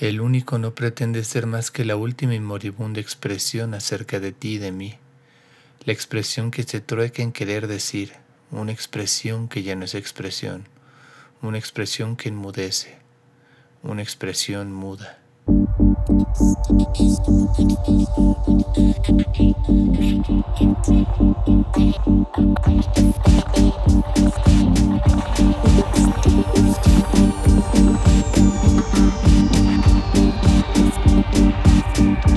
El único no pretende ser más que la última y moribunda expresión acerca de ti y de mí, la expresión que se trueca en querer decir, una expresión que ya no es expresión, una expresión que enmudece, una expresión muda.